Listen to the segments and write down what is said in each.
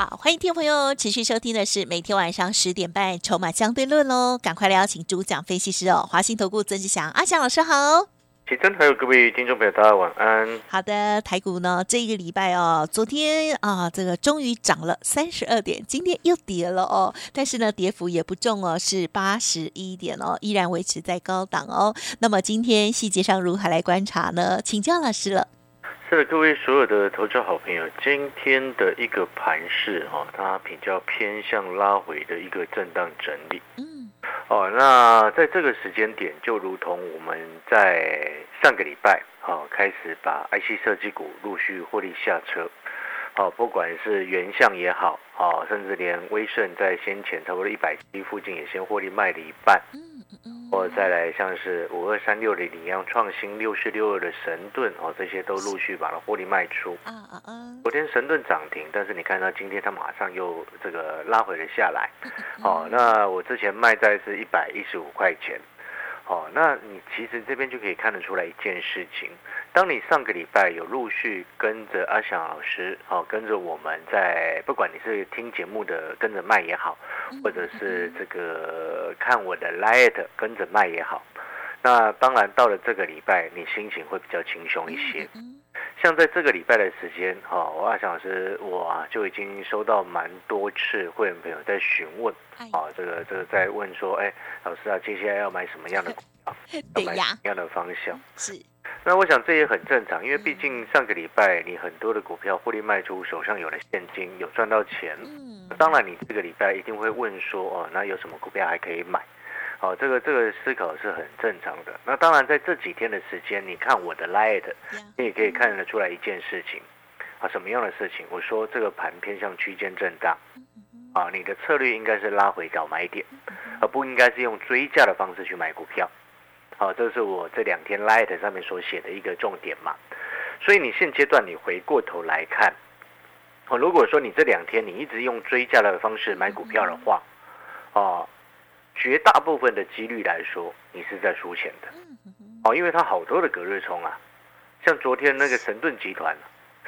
好，欢迎听众朋友持续收听的是每天晚上十点半《筹码相对论》喽，赶快来邀请主讲分析师哦，华信投顾曾志祥阿祥老师好。启真还有各位听众朋友，大家晚安。好的，台股呢这一个礼拜哦，昨天啊这个终于涨了三十二点，今天又跌了哦，但是呢跌幅也不重哦，是八十一点哦，依然维持在高档哦。那么今天细节上如何来观察呢？请教老师了。是的，各位所有的投资好朋友，今天的一个盘势哈，它比较偏向拉回的一个震荡整理。嗯，哦，那在这个时间点，就如同我们在上个礼拜哦开始把 IC 设计股陆续获利下车，哦，不管是原相也好，哦，甚至连威盛在先前差不多一百七附近也先获利卖了一半。或再来像是五二三六的领样创新，六四六二的神盾哦，这些都陆续把它获利卖出。啊啊啊！昨天神盾涨停，但是你看到今天它马上又这个拉回了下来。哦，那我之前卖在是一百一十五块钱。哦，那你其实这边就可以看得出来一件事情。当你上个礼拜有陆续跟着阿翔老师，哦，跟着我们在，不管你是听节目的跟着卖也好，或者是这个看我的 light 跟着卖也好，那当然到了这个礼拜，你心情会比较轻松一些。像在这个礼拜的时间，哈，我阿翔老师我啊就已经收到蛮多次会员朋友在询问，啊，这个这个在问说，哎，老师啊，接下来要买什么样的股票，要买什么样的方向？是。那我想这也很正常，因为毕竟上个礼拜你很多的股票获利卖出，手上有了现金，有赚到钱。嗯。当然，你这个礼拜一定会问说，哦，那有什么股票还可以买？好，这个这个思考是很正常的。那当然，在这几天的时间，你看我的 light，你也可以看得出来一件事情啊，什么样的事情？我说这个盘偏向区间震荡，啊，你的策略应该是拉回到买点，而不应该是用追价的方式去买股票。好，这是我这两天 light 上面所写的一个重点嘛。所以你现阶段你回过头来看，哦，如果说你这两天你一直用追价的方式买股票的话，哦。绝大部分的几率来说，你是在输钱的，哦，因为它好多的隔日冲啊，像昨天那个神盾集团，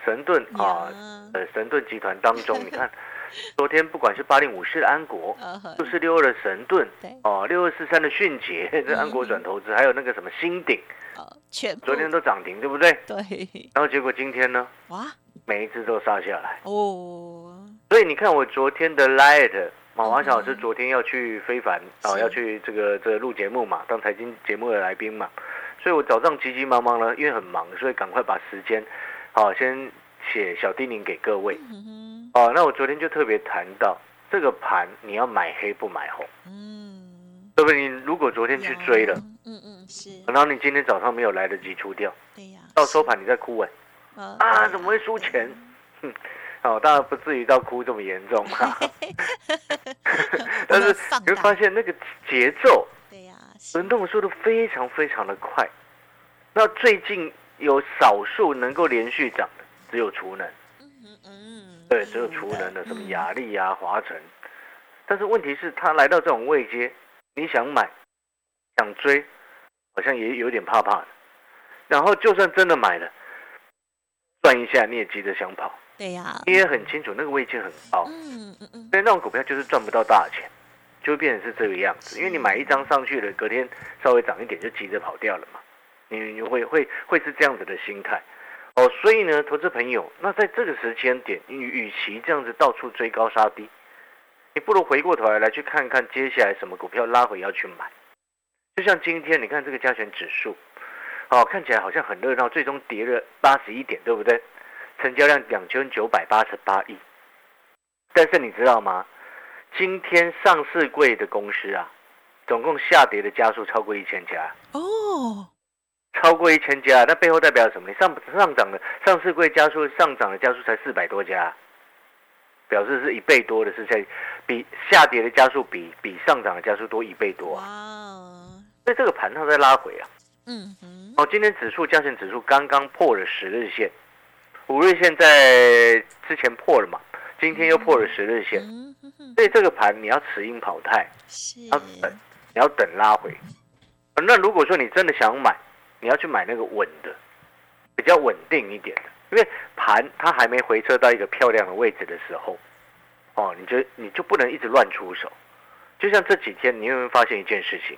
神盾啊，呃，神盾集团当中，你看，昨天不管是八零五四的安国，六四六二的神盾，哦，六二四三的迅捷，这安国转投资，还有那个什么新鼎，全昨天都涨停，对不对？对。然后结果今天呢？哇，每一只都杀下来哦。所以你看我昨天的 light。马华小老师昨天要去非凡啊，要去这个这个录节目嘛，当财经节目的来宾嘛，所以我早上急急忙忙呢，因为很忙，所以赶快把时间，好先写小叮咛给各位。哦，那我昨天就特别谈到这个盘，你要买黑不买红，嗯，对不对？你如果昨天去追了，嗯嗯是，然后你今天早上没有来得及出掉，对呀，到收盘你再哭哎，啊怎么会输钱？哼。哦，当然不至于到哭这么严重 哈，但是你会发现那个节奏，对呀，轮动速度非常非常的快。那最近有少数能够连续涨的，只有储能，嗯嗯，对，只有储能的什么雅力啊、华晨。但是问题是，它来到这种位阶，你想买、想追，好像也有点怕怕的。然后就算真的买了，转一下你也急着想跑。对呀，你也很清楚那个位置很高，嗯嗯嗯，所以那种股票就是赚不到大钱，就会变成是这个样子。因为你买一张上去了，隔天稍微涨一点就急着跑掉了嘛，你会会会是这样子的心态哦。所以呢，投资朋友，那在这个时间点，与与其这样子到处追高杀低，你不如回过头来来去看看接下来什么股票拉回要去买。就像今天你看这个加权指数，哦，看起来好像很热闹，最终跌了八十一点，对不对？成交量两千九百八十八亿，但是你知道吗？今天上市柜的公司啊，总共下跌的家数超过一千家哦，超过一千家，那背后代表什么？你上上涨的上市柜加速上涨的加速才四百多家，表示是一倍多的是在比下跌的加速比比上涨的加速多一倍多啊！所以这个盘它在拉回啊，嗯哼。哦，今天指数加权指数刚刚破了十日线，五日线在之前破了嘛，今天又破了十日线，所以这个盘你要持盈跑态，要等，你要等拉回。那如果说你真的想买，你要去买那个稳的，比较稳定一点的，因为盘它还没回撤到一个漂亮的位置的时候，哦，你就你就不能一直乱出手。就像这几天，你有没有发现一件事情？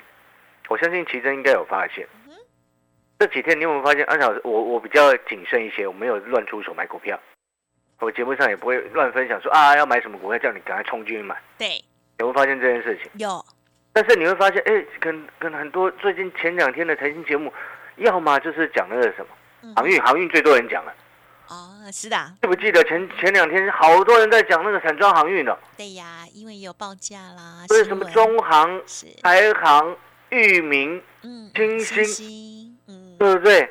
我相信奇珍应该有发现。这几天你有没有发现，安小我我比较谨慎一些，我没有乱出手买股票。我节目上也不会乱分享说啊要买什么股票，叫你赶快冲进去买。对，有没有发现这件事情？有。但是你会发现，哎，跟跟很多最近前两天的财经节目，要么就是讲那个什么航运，航运最多人讲了。哦，是的。记不记得前前两天好多人在讲那个散装航运的？对呀，因为有报价啦。所以什么中航、台航、裕民、嗯、清新，嗯，对不对？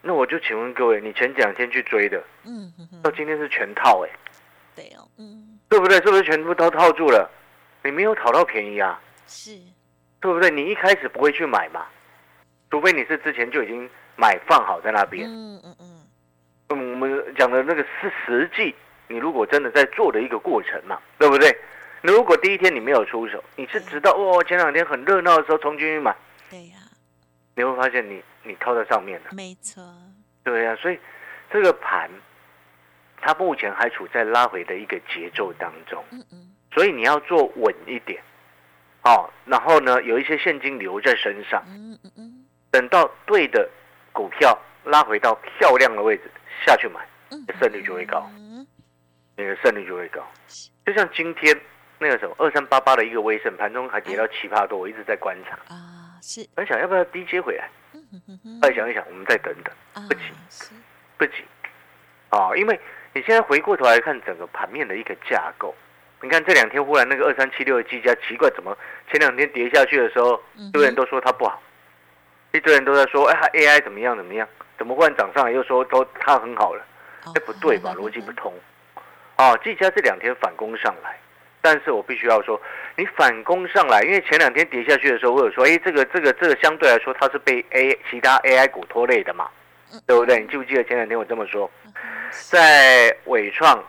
那我就请问各位，你前两天去追的，嗯，到今天是全套哎。对哦，嗯，对不对？是不是全部都套住了？你没有讨到便宜啊？是，对不对？你一开始不会去买嘛，除非你是之前就已经买放好在那边。嗯嗯嗯。我们讲的那个是实际，你如果真的在做的一个过程嘛，对不对？你如果第一天你没有出手，你是直到哦前两天很热闹的时候冲进去买，对呀，你会发现你你套在上面了。没错。对呀，所以这个盘它目前还处在拉回的一个节奏当中。嗯嗯。所以你要做稳一点。哦，然后呢，有一些现金留在身上，嗯嗯嗯，等到对的股票拉回到漂亮的位置下去买，胜率就会高，你的胜率就会高。就像今天那个什么二三八八的一个微胜，盘中还跌到七八多，我一直在观察啊，是，我想要不要低接回来？再想一想，我们再等等，不急，不急，啊，因为你现在回过头来看整个盘面的一个架构。你看这两天忽然那个二三七六的机价奇怪，怎么前两天跌下去的时候，一堆人都说它不好，一堆人都在说，哎，AI 怎么样怎么样？怎么忽然涨上来又说都它很好了？哎，不对吧？逻辑不通。哦，技嘉这两天反攻上来，但是我必须要说，你反攻上来，因为前两天跌下去的时候，我有说，哎，这个这个这个相对来说它是被 A 其他 AI 股拖累的嘛，对不对？你记不记得前两天我这么说？在伟创、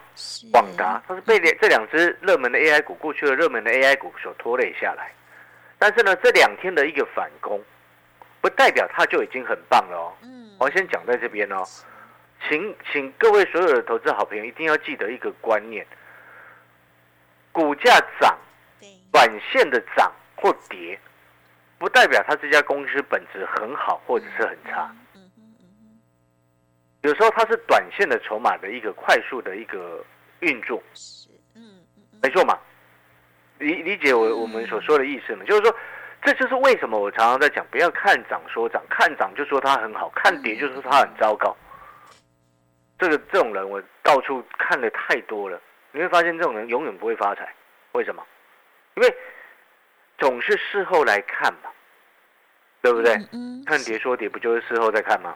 广达，它是被这两只热门的 AI 股过去的热门的 AI 股所拖累下来。但是呢，这两天的一个反攻，不代表它就已经很棒了哦。嗯，我先讲在这边哦，请请各位所有的投资好朋友一定要记得一个观念：股价涨，短线的涨或跌，不代表它这家公司本质很好或者是很差。有时候它是短线的筹码的一个快速的一个运作，是，嗯，没错嘛，理理解我我们所说的意思呢，就是说，这就是为什么我常常在讲，不要看涨说涨，看涨就说它很好，看跌就说它很糟糕。这个这种人我到处看的太多了，你会发现这种人永远不会发财，为什么？因为总是事后来看嘛，对不对？看跌说跌，不就是事后再看吗？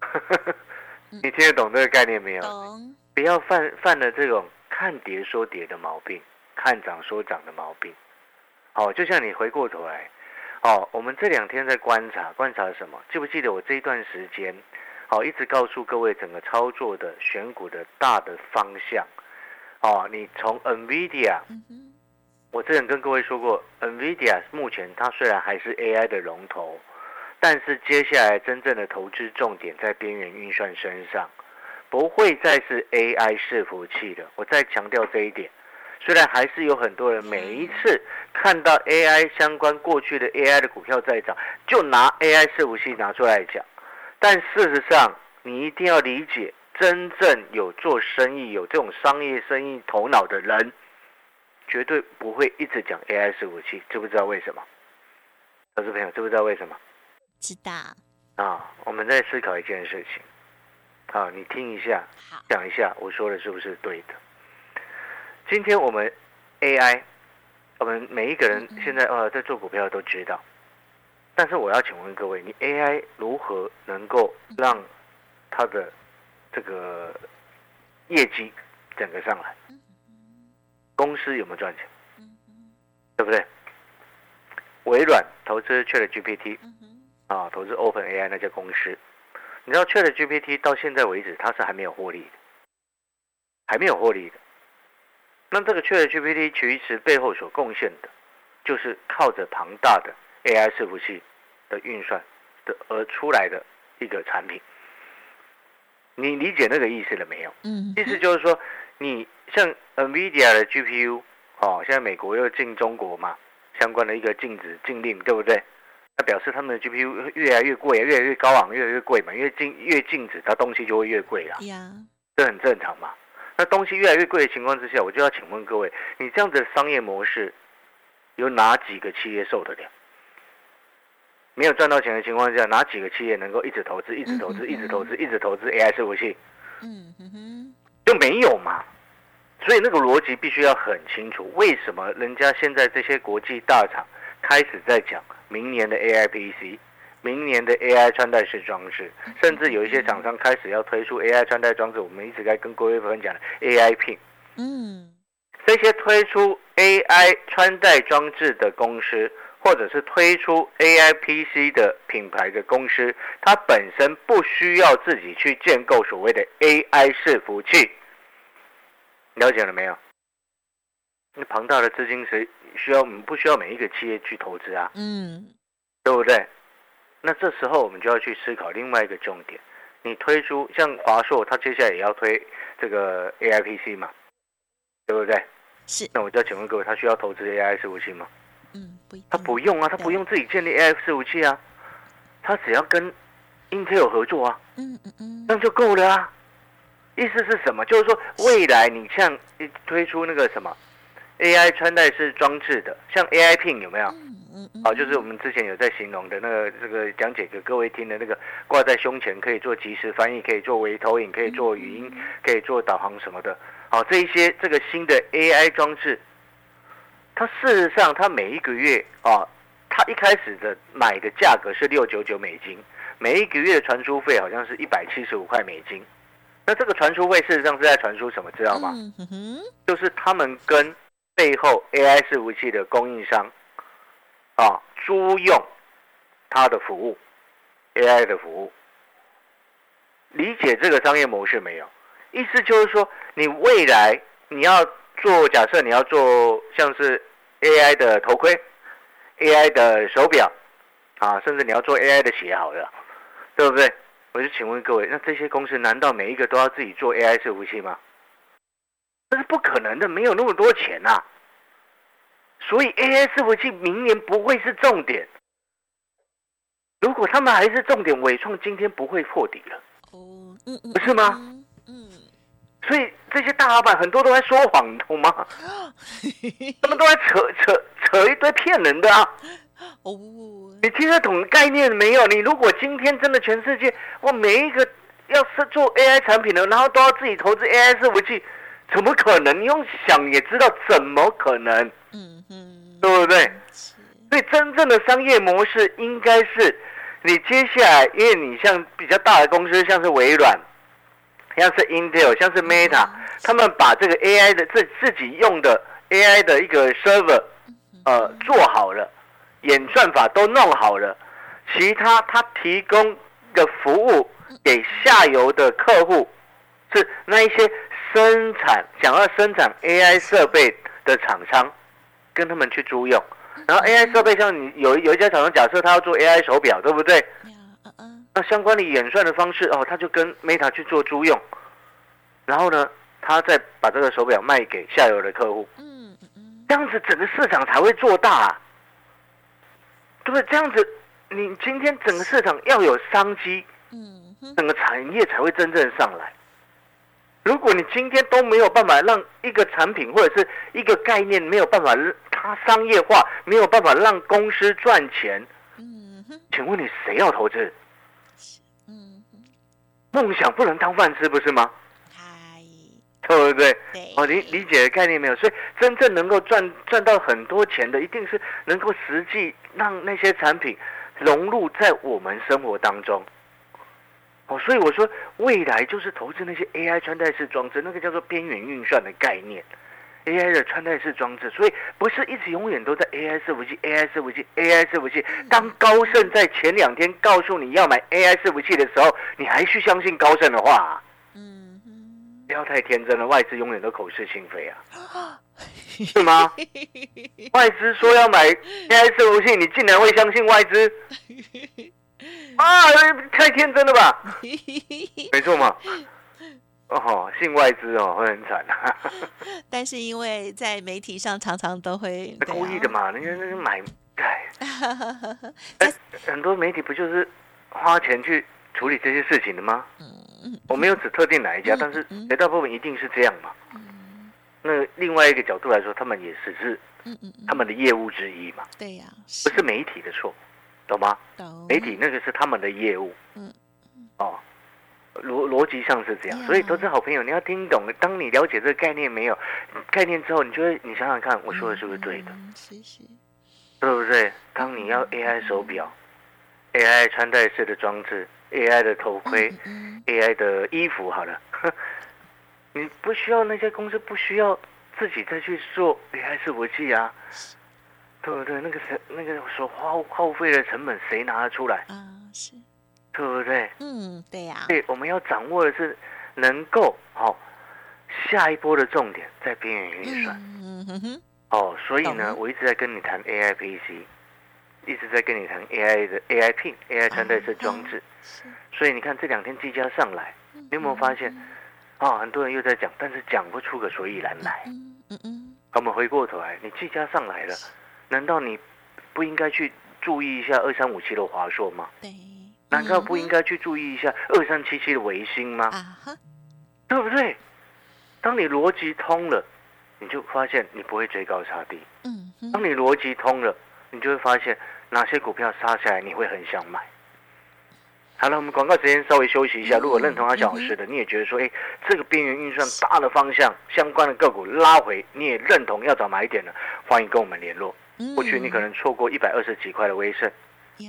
你听得懂这个概念没有？懂。不要犯犯了这种看跌说跌的毛病，看涨说涨的毛病。哦，就像你回过头来，哦，我们这两天在观察，观察什么？记不记得我这一段时间，哦，一直告诉各位整个操作的选股的大的方向。哦，你从 NVIDIA，我之前跟各位说过，NVIDIA 目前它虽然还是 AI 的龙头。但是接下来真正的投资重点在边缘运算身上，不会再是 AI 伺服器了。我再强调这一点。虽然还是有很多人每一次看到 AI 相关过去的 AI 的股票在涨，就拿 AI 伺服器拿出来讲，但事实上你一定要理解，真正有做生意、有这种商业生意头脑的人，绝对不会一直讲 AI 伺服器。知不知道为什么？投资朋友知不知道为什么？知道啊，我们在思考一件事情。好，你听一下，讲一下，我说的是不是对的？今天我们 AI，我们每一个人现在呃在做股票都知道，但是我要请问各位，你 AI 如何能够让它的这个业绩整个上来？公司有没有赚钱？对不对？微软投资 ChatGPT。啊，投资 Open AI 那家公司。你知道 Chat GPT 到现在为止，它是还没有获利的，还没有获利的。那这个 Chat GPT 其实背后所贡献的，就是靠着庞大的 AI 伺服器的运算的而出来的一个产品。你理解那个意思了没有？嗯，意思就是说，你像 NVIDIA 的 GPU，哦，现在美国又禁中国嘛，相关的一个禁止禁令，对不对？那表示他们的 GPU 越来越贵，越来越高昂，越来越贵嘛，因为禁越禁止，它东西就会越贵啦。呀，这很正常嘛。那东西越来越贵的情况之下，我就要请问各位，你这样子的商业模式，有哪几个企业受得了？没有赚到钱的情况下，哪几个企业能够一直投资、一直投资、一直投资、一直投资 AI 伺服器？嗯哼哼，就没有嘛。所以那个逻辑必须要很清楚。为什么人家现在这些国际大厂开始在讲明年的 AI PC、明年的 AI 穿戴式装置，甚至有一些厂商开始要推出 AI 穿戴装置？我们一直在跟各位朋友讲的 AI Pin。嗯，这些推出 AI 穿戴装置的公司。或者是推出 AI PC 的品牌的公司，它本身不需要自己去建构所谓的 AI 伺服器，了解了没有？那庞大的资金谁需要？不需要每一个企业去投资啊？嗯，对不对？那这时候我们就要去思考另外一个重点：你推出像华硕，它接下来也要推这个 AI PC 嘛？对不对？是。那我就要请问各位，它需要投资 AI 伺服器吗？嗯，不，它不用啊，它不用自己建立 AI 伺服器啊，它只要跟 Intel 合作啊，嗯嗯嗯，那就够了啊。意思是什么？就是说未来你像推出那个什么 AI 穿戴式装置的，像 AI Pin 有没有？嗯嗯嗯，啊，就是我们之前有在形容的那个这个讲解给各位听的那个挂在胸前，可以做即时翻译，可以做微投影，可以做语音，可以做导航什么的。好，这一些这个新的 AI 装置。它事实上，它每一个月啊，它一开始的买的价格是六九九美金，每一个月的传输费好像是一百七十五块美金。那这个传输费事实上是在传输什么，知道吗？就是他们跟背后 AI 伺服器的供应商啊租用它的服务，AI 的服务。理解这个商业模式没有？意思就是说，你未来你要。做假设你要做像是 AI 的头盔、AI 的手表啊，甚至你要做 AI 的鞋，好了，对不对？我就请问各位，那这些公司难道每一个都要自己做 AI 伺服器吗？那是不可能的，没有那么多钱呐。所以 AI 伺服器明年不会是重点。如果他们还是重点，伟创今天不会破底了。哦，嗯嗯，不是吗？所以这些大老板很多都在说谎，懂吗？他们都在扯扯扯一堆骗人的啊！哦，你听得懂概念没有？你如果今天真的全世界，我，每一个要是做 AI 产品的，然后都要自己投资 AI 伺服器，怎么可能？你用想也知道，怎么可能？嗯嗯，对不对？所以真正的商业模式应该是，你接下来，因为你像比较大的公司，像是微软。像是 Intel，像是 Meta，他们把这个 AI 的自自己用的 AI 的一个 server，呃，做好了，演算法都弄好了，其他他提供的服务给下游的客户，是那一些生产想要生产 AI 设备的厂商，跟他们去租用，然后 AI 设备像你有有一家厂商，假设他要做 AI 手表，对不对？那相关的演算的方式哦，他就跟 Meta 去做租用，然后呢，他再把这个手表卖给下游的客户，嗯嗯，这样子整个市场才会做大，对不对？这样子，你今天整个市场要有商机，嗯，整个产业才会真正上来。如果你今天都没有办法让一个产品或者是一个概念没有办法它商业化，没有办法让公司赚钱，嗯哼，请问你谁要投资？嗯梦想不能当饭吃，不是吗？对不对？哦，理理解的概念没有，所以真正能够赚赚到很多钱的，一定是能够实际让那些产品融入在我们生活当中。哦，所以我说未来就是投资那些 AI 穿戴式装置，那个叫做边缘运算的概念。AI 的穿戴式装置，所以不是一直永远都在 AI 伺服器，AI 伺服器，AI 伺服器。当高盛在前两天告诉你要买 AI 伺服器的时候，你还去相信高盛的话？嗯，不要太天真了，外资永远都口是心非啊，是吗？外资说要买 AI 伺服器，你竟然会相信外资？啊，太天真了吧？没错嘛。哦，信外资哦，会很惨但是因为在媒体上常常都会 故意的嘛，人家那个买，哎，很多媒体不就是花钱去处理这些事情的吗？嗯，我没有指特定哪一家，但是绝大部分一定是这样嘛。那另外一个角度来说，他们也只是他们的业务之一嘛。对呀，不是媒体的错，懂吗？懂。媒体那个是他们的业务。嗯。哦。逻逻辑上是这样，所以投资好朋友，你要听懂。当你了解这个概念没有概念之后，你就会你想想看，我说的是不是对的？是是，对不对？当你要 AI 手表、AI 穿戴式的装置、AI 的头盔、AI 的衣服，好了，你不需要那些公司不需要自己再去做 AI 伺服器啊，对不对？那个是那个所耗耗费的成本，谁拿得出来？啊，是。对不对？嗯，对呀。对，我们要掌握的是能够好下一波的重点在边缘运算。嗯哼哼。哦，所以呢，我一直在跟你谈 A I P C，一直在跟你谈 A I 的 A I P A I 穿戴式装置。所以你看这两天技嘉上来，你有没有发现？啊，很多人又在讲，但是讲不出个所以然来。嗯嗯嗯。我们回过头来，你技嘉上来了，难道你不应该去注意一下二三五七的华硕吗？对。难道不应该去注意一下二三七七的维新吗？对不对？当你逻辑通了，你就发现你不会追高杀低。嗯，当你逻辑通了，你就会发现哪些股票杀下来你会很想买。好了，我们广告时间稍微休息一下。如果认同阿小老师的，你也觉得说，哎，这个边缘运算大的方向相关的个股拉回，你也认同要找买点的，欢迎跟我们联络。过去你可能错过一百二十几块的微胜。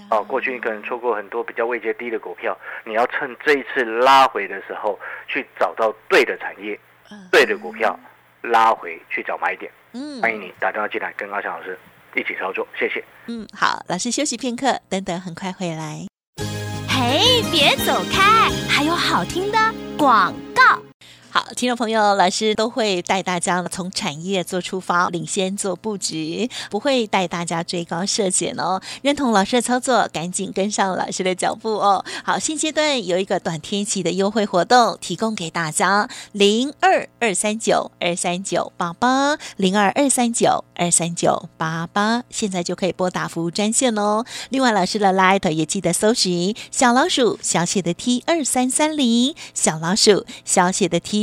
哦，过去你可能错过很多比较位阶低的股票，你要趁这一次拉回的时候去找到对的产业、对的股票，拉回去找买点。嗯，欢迎你打电话进来跟阿强老师一起操作，谢谢。嗯，好，老师休息片刻，等等很快回来。嘿，别走开，还有好听的广告。好，听众朋友，老师都会带大家从产业做出发，领先做布局，不会带大家追高设减哦。认同老师的操作，赶紧跟上老师的脚步哦。好，现阶段有一个短天期的优惠活动，提供给大家：零二二三九二三九八八，零二二三九二三九八八，现在就可以拨打服务专线哦。另外，老师的 Light 也记得搜寻小老鼠小写的 T 二三三零，小老鼠小写的 T。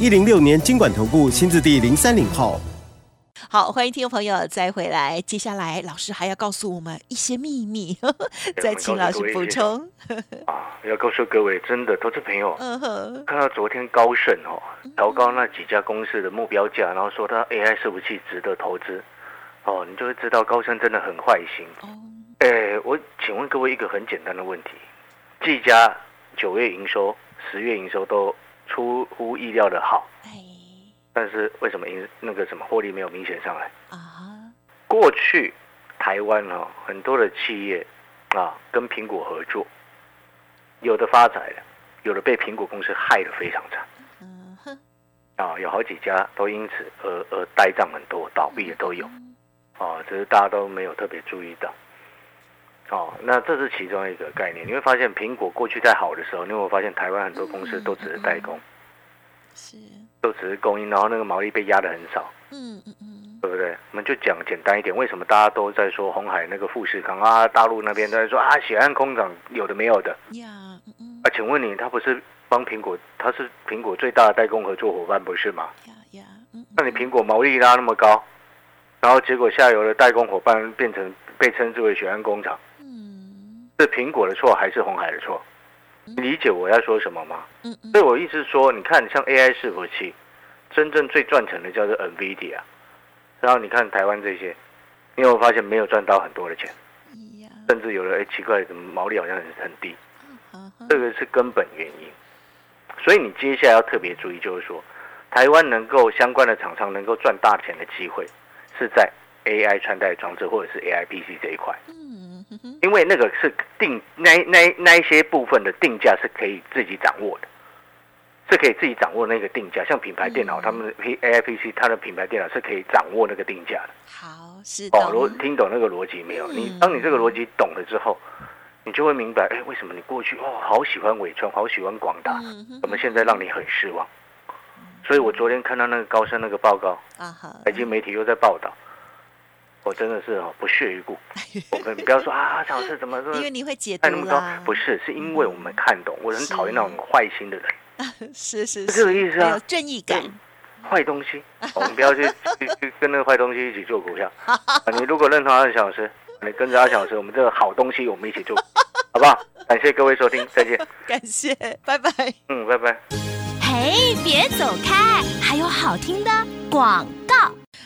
一零六年经管投顾新字第零三零号，好，欢迎听众朋友再回来。接下来老师还要告诉我们一些秘密，再请老师补充。啊，要告诉各位，真的投资朋友，看到昨天高盛哦调高那几家公司的目标价，然后说它 AI 伺服器值得投资，哦，你就会知道高盛真的很坏心。哎，我请问各位一个很简单的问题：技嘉九月营收、十月营收都。出乎意料的好，但是为什么因那个什么获利没有明显上来啊？过去台湾哦很多的企业啊跟苹果合作，有的发财了，有的被苹果公司害得非常惨。嗯哼，啊有好几家都因此而而呆账很多，倒闭的都有。哦，只是大家都没有特别注意到。哦，那这是其中一个概念。你会发现，苹果过去在好的时候，你会发现台湾很多公司都只是代工，是，都只是供应，然后那个毛利被压的很少。嗯嗯嗯，对不对？我们就讲简单一点，为什么大家都在说红海那个富士康啊，大陆那边都在说啊，血案工厂有的没有的。呀，嗯啊，请问你，他不是帮苹果，他是苹果最大的代工合作伙伴，不是吗？呀呀，那你苹果毛利拉那么高，然后结果下游的代工伙伴变成被称之为血汗工厂，嗯，是苹果的错还是红海的错？你理解我要说什么吗？嗯嗯。所以我意思是说，你看像 AI 伺服器，真正最赚钱的叫做 NVIDIA，然后你看台湾这些，你有发现没有赚到很多的钱？甚至有的哎奇怪，怎么毛利好像很很低？这个是根本原因。所以你接下来要特别注意，就是说，台湾能够相关的厂商能够赚大钱的机会，是在 AI 穿戴装置或者是 AI PC 这一块。嗯，因为那个是定那那那一些部分的定价是可以自己掌握的，是可以自己掌握那个定价。像品牌电脑，他们 P A I P C 它的品牌电脑是可以掌握那个定价的。好，是哦，逻听懂那个逻辑没有？你当你这个逻辑懂了之后。你就会明白，哎，为什么你过去哦好喜欢伟创，好喜欢广达，怎么现在让你很失望？所以我昨天看到那个高盛那个报告，啊哈，北京媒体又在报道，我真的是哦不屑一顾。我们不要说啊，老师怎么说？因为你会解读啊。不是，是因为我们看懂。我很讨厌那种坏心的人。是是是这个意思啊，有正义感。坏东西，我们不要去去去跟那个坏东西一起做股票。你如果认同阿小师。你跟着阿小师，我们这个好东西，我们一起做，好不好？感谢各位收听，再见。感谢，拜拜。嗯，拜拜。嘿，别走开，还有好听的广告。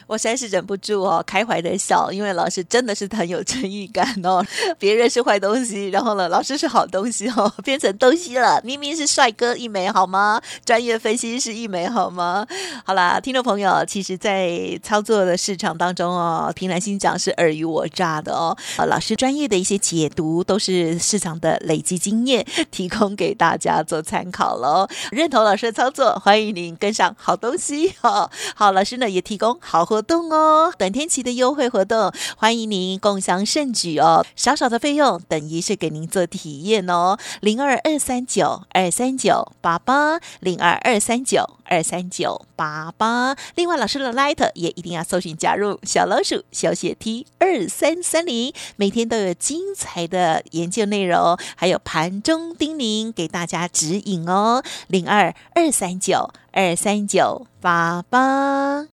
我实在是忍不住哦，开怀的笑，因为老师真的是很有正义感哦。别人是坏东西，然后呢，老师是好东西哦，变成东西了。明明是帅哥一枚，好吗？专业分析师一枚，好吗？好啦，听众朋友，其实，在操作的市场当中哦，平南新讲是尔虞我诈的哦。老师专业的一些解读，都是市场的累积经验，提供给大家做参考喽。认同老师的操作，欢迎您跟上好东西哦。好，老师呢也提供好。活动哦，短天期的优惠活动，欢迎您共享盛举哦。少少的费用等于是给您做体验哦。零二二三九二三九八八，零二二三九二三九八八。另外，老师的 Light 也一定要搜寻加入小老鼠小写 T 二三三零，每天都有精彩的研究内容，还有盘中叮咛给大家指引哦。零二二三九二三九八八。